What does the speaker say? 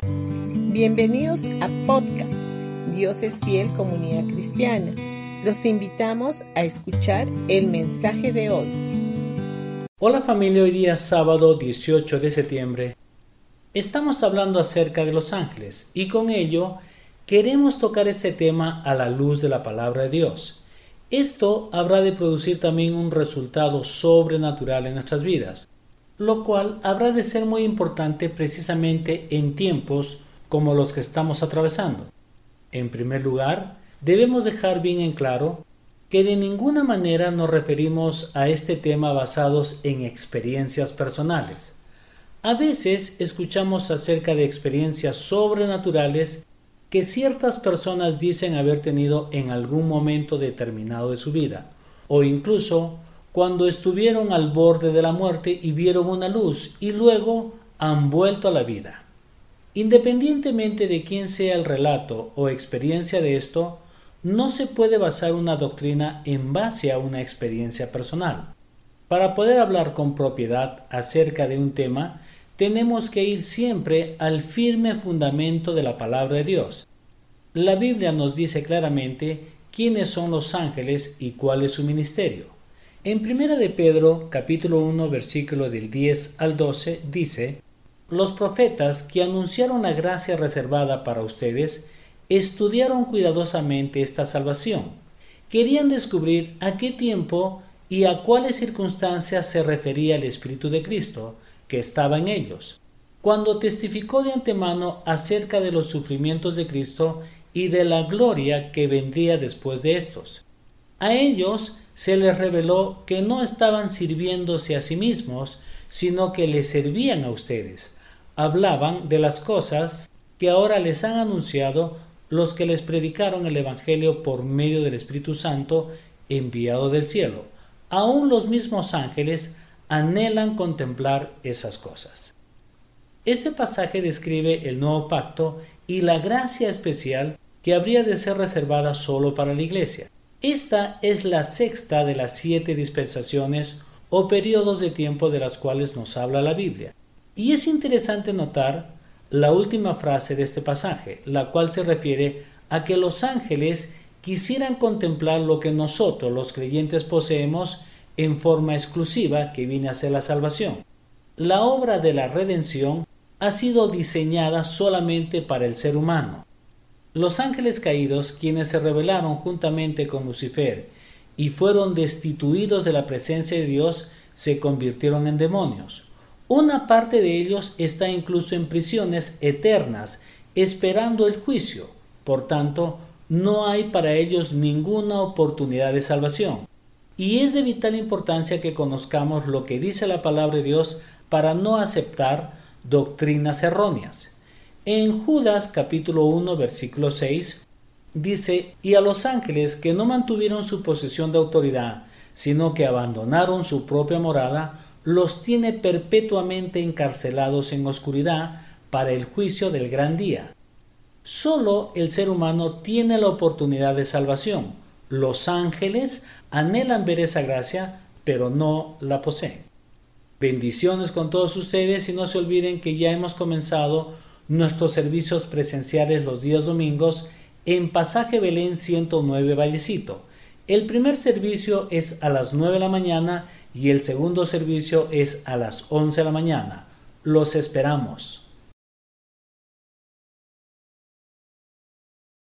Bienvenidos a podcast Dios es fiel comunidad cristiana. Los invitamos a escuchar el mensaje de hoy. Hola familia, hoy día sábado 18 de septiembre. Estamos hablando acerca de los ángeles y con ello queremos tocar este tema a la luz de la palabra de Dios. Esto habrá de producir también un resultado sobrenatural en nuestras vidas, lo cual habrá de ser muy importante precisamente en tiempos como los que estamos atravesando. En primer lugar, debemos dejar bien en claro que de ninguna manera nos referimos a este tema basados en experiencias personales. A veces escuchamos acerca de experiencias sobrenaturales que ciertas personas dicen haber tenido en algún momento determinado de su vida, o incluso cuando estuvieron al borde de la muerte y vieron una luz y luego han vuelto a la vida. Independientemente de quién sea el relato o experiencia de esto, no se puede basar una doctrina en base a una experiencia personal. Para poder hablar con propiedad acerca de un tema, tenemos que ir siempre al firme fundamento de la palabra de Dios. La Biblia nos dice claramente quiénes son los ángeles y cuál es su ministerio. En Primera de Pedro, capítulo 1, versículo del 10 al 12, dice: Los profetas que anunciaron la gracia reservada para ustedes estudiaron cuidadosamente esta salvación. Querían descubrir a qué tiempo y a cuáles circunstancias se refería el Espíritu de Cristo que estaba en ellos, cuando testificó de antemano acerca de los sufrimientos de Cristo y de la gloria que vendría después de estos. A ellos se les reveló que no estaban sirviéndose a sí mismos, sino que les servían a ustedes. Hablaban de las cosas que ahora les han anunciado los que les predicaron el Evangelio por medio del Espíritu Santo enviado del cielo. Aún los mismos ángeles anhelan contemplar esas cosas. Este pasaje describe el nuevo pacto y la gracia especial que habría de ser reservada solo para la Iglesia. Esta es la sexta de las siete dispensaciones o periodos de tiempo de las cuales nos habla la Biblia. Y es interesante notar la última frase de este pasaje, la cual se refiere a que los ángeles quisieran contemplar lo que nosotros los creyentes poseemos en forma exclusiva que viene a ser la salvación. La obra de la redención ha sido diseñada solamente para el ser humano. Los ángeles caídos, quienes se rebelaron juntamente con Lucifer y fueron destituidos de la presencia de Dios, se convirtieron en demonios. Una parte de ellos está incluso en prisiones eternas, esperando el juicio. Por tanto, no hay para ellos ninguna oportunidad de salvación. Y es de vital importancia que conozcamos lo que dice la palabra de Dios para no aceptar doctrinas erróneas. En Judas capítulo 1 versículo 6 dice, y a los ángeles que no mantuvieron su posesión de autoridad, sino que abandonaron su propia morada, los tiene perpetuamente encarcelados en oscuridad para el juicio del gran día. Solo el ser humano tiene la oportunidad de salvación. Los ángeles anhelan ver esa gracia, pero no la poseen. Bendiciones con todos ustedes y no se olviden que ya hemos comenzado nuestros servicios presenciales los días domingos en Pasaje Belén 109 Vallecito. El primer servicio es a las 9 de la mañana y el segundo servicio es a las 11 de la mañana. Los esperamos.